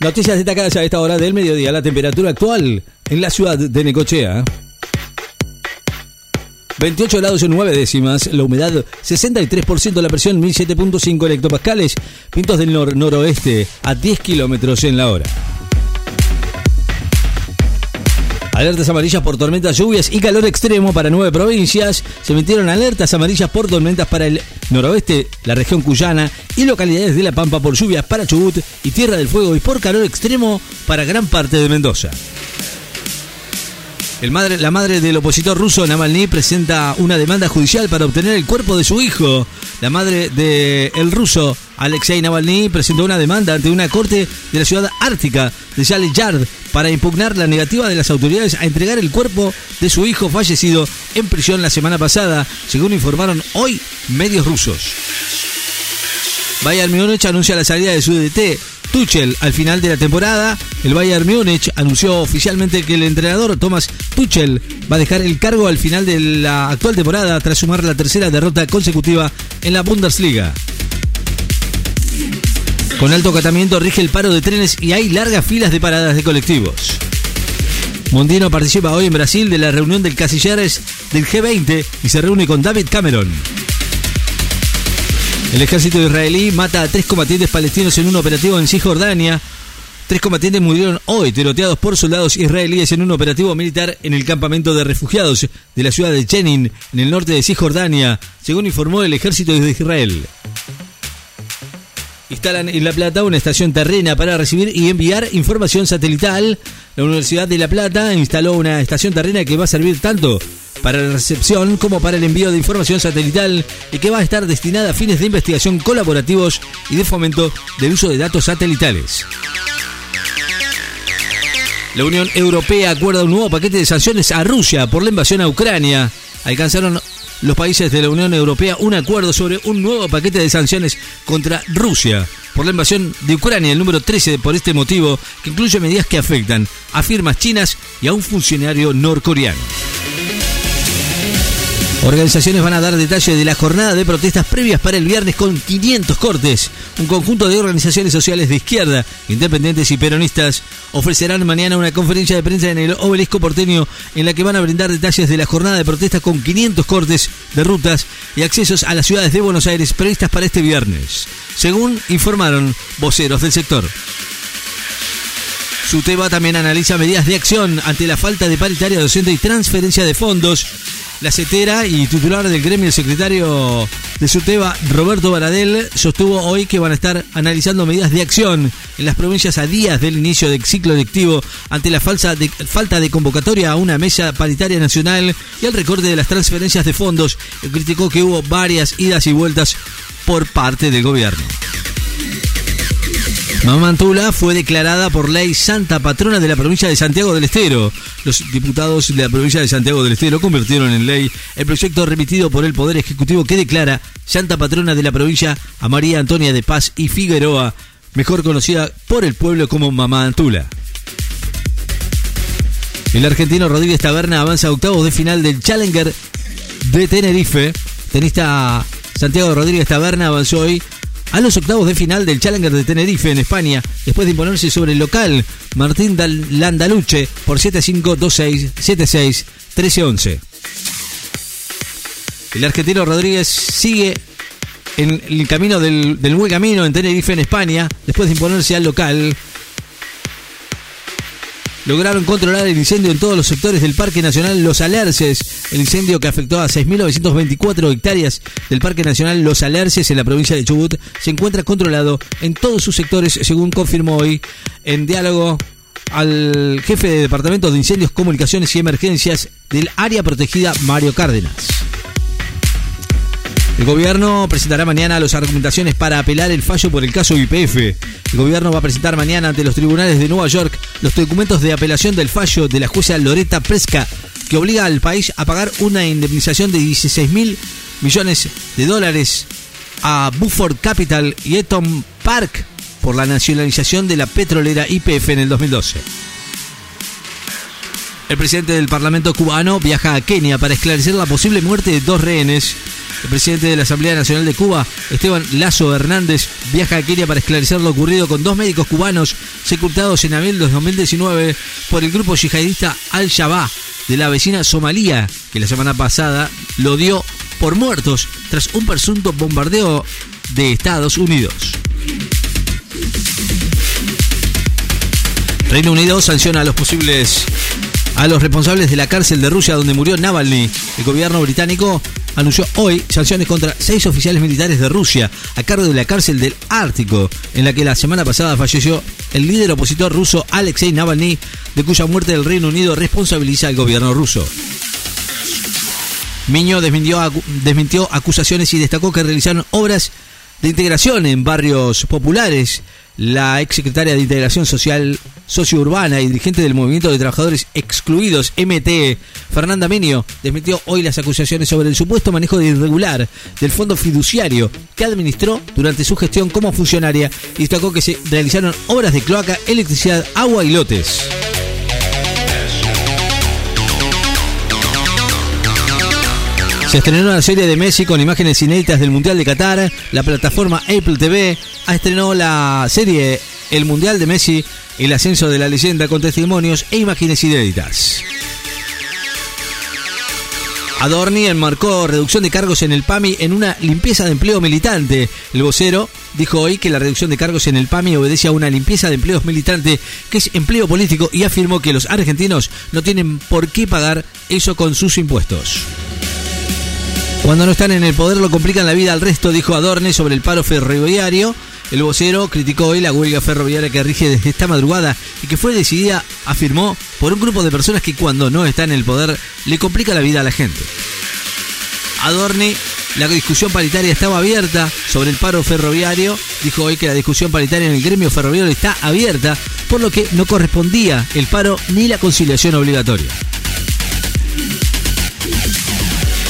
Noticias destacadas a esta hora del mediodía. La temperatura actual en la ciudad de Necochea. 28 grados en 9 décimas, la humedad 63%, la presión 1007.5 hectopascales, pintos del nor noroeste a 10 kilómetros en la hora. Alertas amarillas por tormentas, lluvias y calor extremo para nueve provincias. Se emitieron alertas amarillas por tormentas para el noroeste, la región cuyana y localidades de La Pampa por lluvias para Chubut y Tierra del Fuego y por calor extremo para gran parte de Mendoza. La madre del opositor ruso Navalny presenta una demanda judicial para obtener el cuerpo de su hijo. La madre del ruso Alexei Navalny presentó una demanda ante una corte de la ciudad ártica de Yale Yard para impugnar la negativa de las autoridades a entregar el cuerpo de su hijo fallecido en prisión la semana pasada, según informaron hoy medios rusos. Bayern Múnich anuncia la salida de su DT Tuchel al final de la temporada. El Bayern Múnich anunció oficialmente que el entrenador Thomas Tuchel va a dejar el cargo al final de la actual temporada tras sumar la tercera derrota consecutiva en la Bundesliga. Con alto acatamiento rige el paro de trenes y hay largas filas de paradas de colectivos. Mondino participa hoy en Brasil de la reunión del Casilleres del G20 y se reúne con David Cameron. El ejército israelí mata a tres combatientes palestinos en un operativo en Cisjordania. Tres combatientes murieron hoy tiroteados por soldados israelíes en un operativo militar en el campamento de refugiados de la ciudad de Jenin, en el norte de Cisjordania, según informó el ejército de Israel. Instalan en La Plata una estación terrena para recibir y enviar información satelital. La Universidad de La Plata instaló una estación terrena que va a servir tanto para la recepción como para el envío de información satelital y que va a estar destinada a fines de investigación colaborativos y de fomento del uso de datos satelitales. La Unión Europea acuerda un nuevo paquete de sanciones a Rusia por la invasión a Ucrania. Alcanzaron los países de la Unión Europea un acuerdo sobre un nuevo paquete de sanciones contra Rusia por la invasión de Ucrania, el número 13 por este motivo, que incluye medidas que afectan a firmas chinas y a un funcionario norcoreano. Organizaciones van a dar detalles de la jornada de protestas previas para el viernes con 500 cortes. Un conjunto de organizaciones sociales de izquierda, independientes y peronistas ofrecerán mañana una conferencia de prensa en el obelisco porteño en la que van a brindar detalles de la jornada de protestas con 500 cortes de rutas y accesos a las ciudades de Buenos Aires previstas para este viernes, según informaron voceros del sector. Suteba también analiza medidas de acción ante la falta de paritaria docente y transferencia de fondos la CETERA y titular del gremio, el secretario de SUTEBA, Roberto Baradel, sostuvo hoy que van a estar analizando medidas de acción en las provincias a días del inicio del ciclo lectivo ante la falsa falta de convocatoria a una mesa paritaria nacional y el recorte de las transferencias de fondos. Criticó que hubo varias idas y vueltas por parte del gobierno. Mamantula fue declarada por ley santa patrona de la provincia de Santiago del Estero. Los diputados de la provincia de Santiago del Estero convirtieron en ley el proyecto remitido por el Poder Ejecutivo que declara santa patrona de la provincia a María Antonia de Paz y Figueroa, mejor conocida por el pueblo como Mamá Antula. El argentino Rodríguez Taberna avanza a octavos de final del Challenger de Tenerife. Tenista Santiago Rodríguez Taberna avanzó hoy a los octavos de final del Challenger de Tenerife en España, después de imponerse sobre el local Martín Landaluche por 7-5, 2-6, 7-6, 13-11. El argentino Rodríguez sigue en el camino del, del buen camino en Tenerife en España, después de imponerse al local lograron controlar el incendio en todos los sectores del Parque Nacional Los Alerces. El incendio que afectó a 6.924 hectáreas del Parque Nacional Los Alerces en la provincia de Chubut se encuentra controlado en todos sus sectores, según confirmó hoy en diálogo al jefe de Departamento de Incendios, Comunicaciones y Emergencias del área protegida, Mario Cárdenas. El gobierno presentará mañana las argumentaciones para apelar el fallo por el caso YPF. El gobierno va a presentar mañana ante los tribunales de Nueva York los documentos de apelación del fallo de la jueza Loretta Presca, que obliga al país a pagar una indemnización de 16 mil millones de dólares a Buford Capital y Eton Park por la nacionalización de la petrolera YPF en el 2012. El presidente del Parlamento cubano viaja a Kenia para esclarecer la posible muerte de dos rehenes El presidente de la Asamblea Nacional de Cuba, Esteban Lazo Hernández, viaja a Kenia para esclarecer lo ocurrido con dos médicos cubanos sepultados en abril de 2019 por el grupo yihadista Al-Shabaab de la vecina Somalia, que la semana pasada lo dio por muertos tras un presunto bombardeo de Estados Unidos. Reino Unido sanciona a los posibles a los responsables de la cárcel de Rusia donde murió Navalny. El gobierno británico anunció hoy sanciones contra seis oficiales militares de Rusia a cargo de la cárcel del Ártico, en la que la semana pasada falleció el líder opositor ruso Alexei Navalny, de cuya muerte el Reino Unido responsabiliza al gobierno ruso. Miño desmintió, acusaciones y destacó que realizaron obras de integración en barrios populares la ex secretaria de Integración Social Sociourbana y dirigente del Movimiento de Trabajadores Excluidos, MT, Fernanda Menio, desmitió hoy las acusaciones sobre el supuesto manejo de irregular del fondo fiduciario que administró durante su gestión como funcionaria y destacó que se realizaron obras de cloaca, electricidad, agua y lotes. Se estrenó una serie de Messi con imágenes inéditas del Mundial de Qatar. La plataforma Apple TV ha estrenado la serie El Mundial de Messi, el ascenso de la leyenda con testimonios e imágenes inéditas. Adorni enmarcó reducción de cargos en el PAMI en una limpieza de empleo militante. El vocero dijo hoy que la reducción de cargos en el PAMI obedece a una limpieza de empleos militante que es empleo político y afirmó que los argentinos no tienen por qué pagar eso con sus impuestos. Cuando no están en el poder lo complican la vida al resto, dijo Adorne sobre el paro ferroviario. El vocero criticó hoy la huelga ferroviaria que rige desde esta madrugada y que fue decidida, afirmó, por un grupo de personas que cuando no están en el poder le complica la vida a la gente. Adorni, la discusión paritaria estaba abierta sobre el paro ferroviario. Dijo hoy que la discusión paritaria en el gremio ferroviario está abierta, por lo que no correspondía el paro ni la conciliación obligatoria.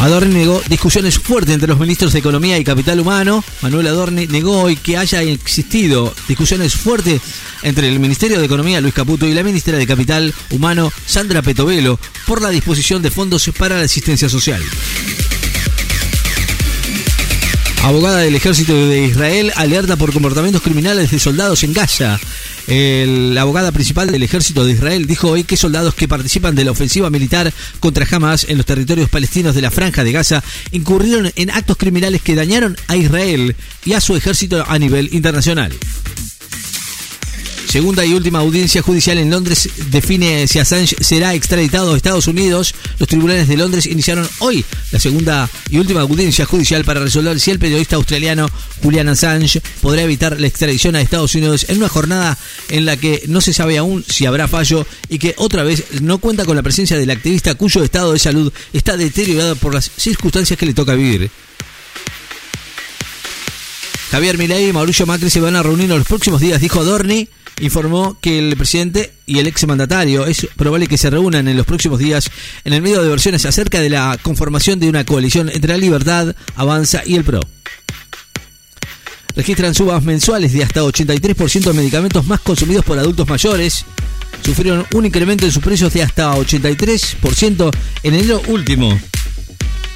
Adorni negó discusiones fuertes entre los ministros de Economía y Capital Humano. Manuel Adorni negó hoy que haya existido discusiones fuertes entre el Ministerio de Economía, Luis Caputo, y la ministra de Capital Humano, Sandra Petovelo, por la disposición de fondos para la asistencia social. Abogada del ejército de Israel alerta por comportamientos criminales de soldados en Gaza. La abogada principal del ejército de Israel dijo hoy que soldados que participan de la ofensiva militar contra Hamas en los territorios palestinos de la franja de Gaza incurrieron en actos criminales que dañaron a Israel y a su ejército a nivel internacional. Segunda y última audiencia judicial en Londres define si Assange será extraditado a Estados Unidos. Los tribunales de Londres iniciaron hoy la segunda y última audiencia judicial para resolver si el periodista australiano Julian Assange podrá evitar la extradición a Estados Unidos en una jornada en la que no se sabe aún si habrá fallo y que otra vez no cuenta con la presencia del activista cuyo estado de salud está deteriorado por las circunstancias que le toca vivir. Javier Milei y Mauricio Macri se van a reunir en los próximos días, dijo Adorni informó que el presidente y el exmandatario es probable que se reúnan en los próximos días en el medio de versiones acerca de la conformación de una coalición entre la Libertad, Avanza y el PRO. Registran subas mensuales de hasta 83% de medicamentos más consumidos por adultos mayores. Sufrieron un incremento en sus precios de hasta 83% en enero último,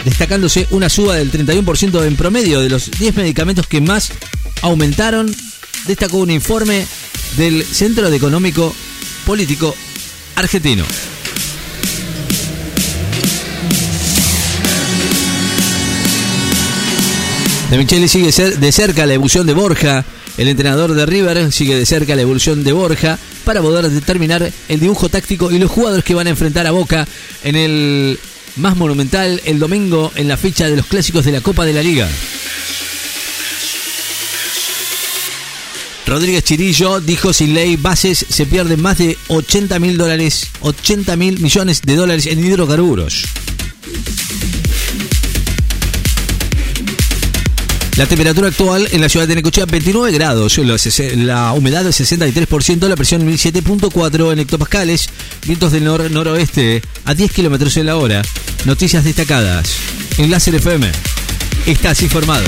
destacándose una suba del 31% en promedio de los 10 medicamentos que más aumentaron, destacó un informe del Centro de Económico Político Argentino. De Michele sigue de cerca la evolución de Borja. El entrenador de River sigue de cerca la evolución de Borja para poder determinar el dibujo táctico y los jugadores que van a enfrentar a Boca en el más monumental el domingo en la fecha de los clásicos de la Copa de la Liga. Rodríguez Chirillo dijo sin ley bases se pierden más de 80 mil dólares, 80 mil millones de dólares en hidrocarburos. La temperatura actual en la ciudad de Necochea 29 grados, la humedad del 63%, la presión 1007.4 en hectopascales, vientos del nor-noroeste a 10 kilómetros en la hora. Noticias destacadas en Láser FM. Estás informado.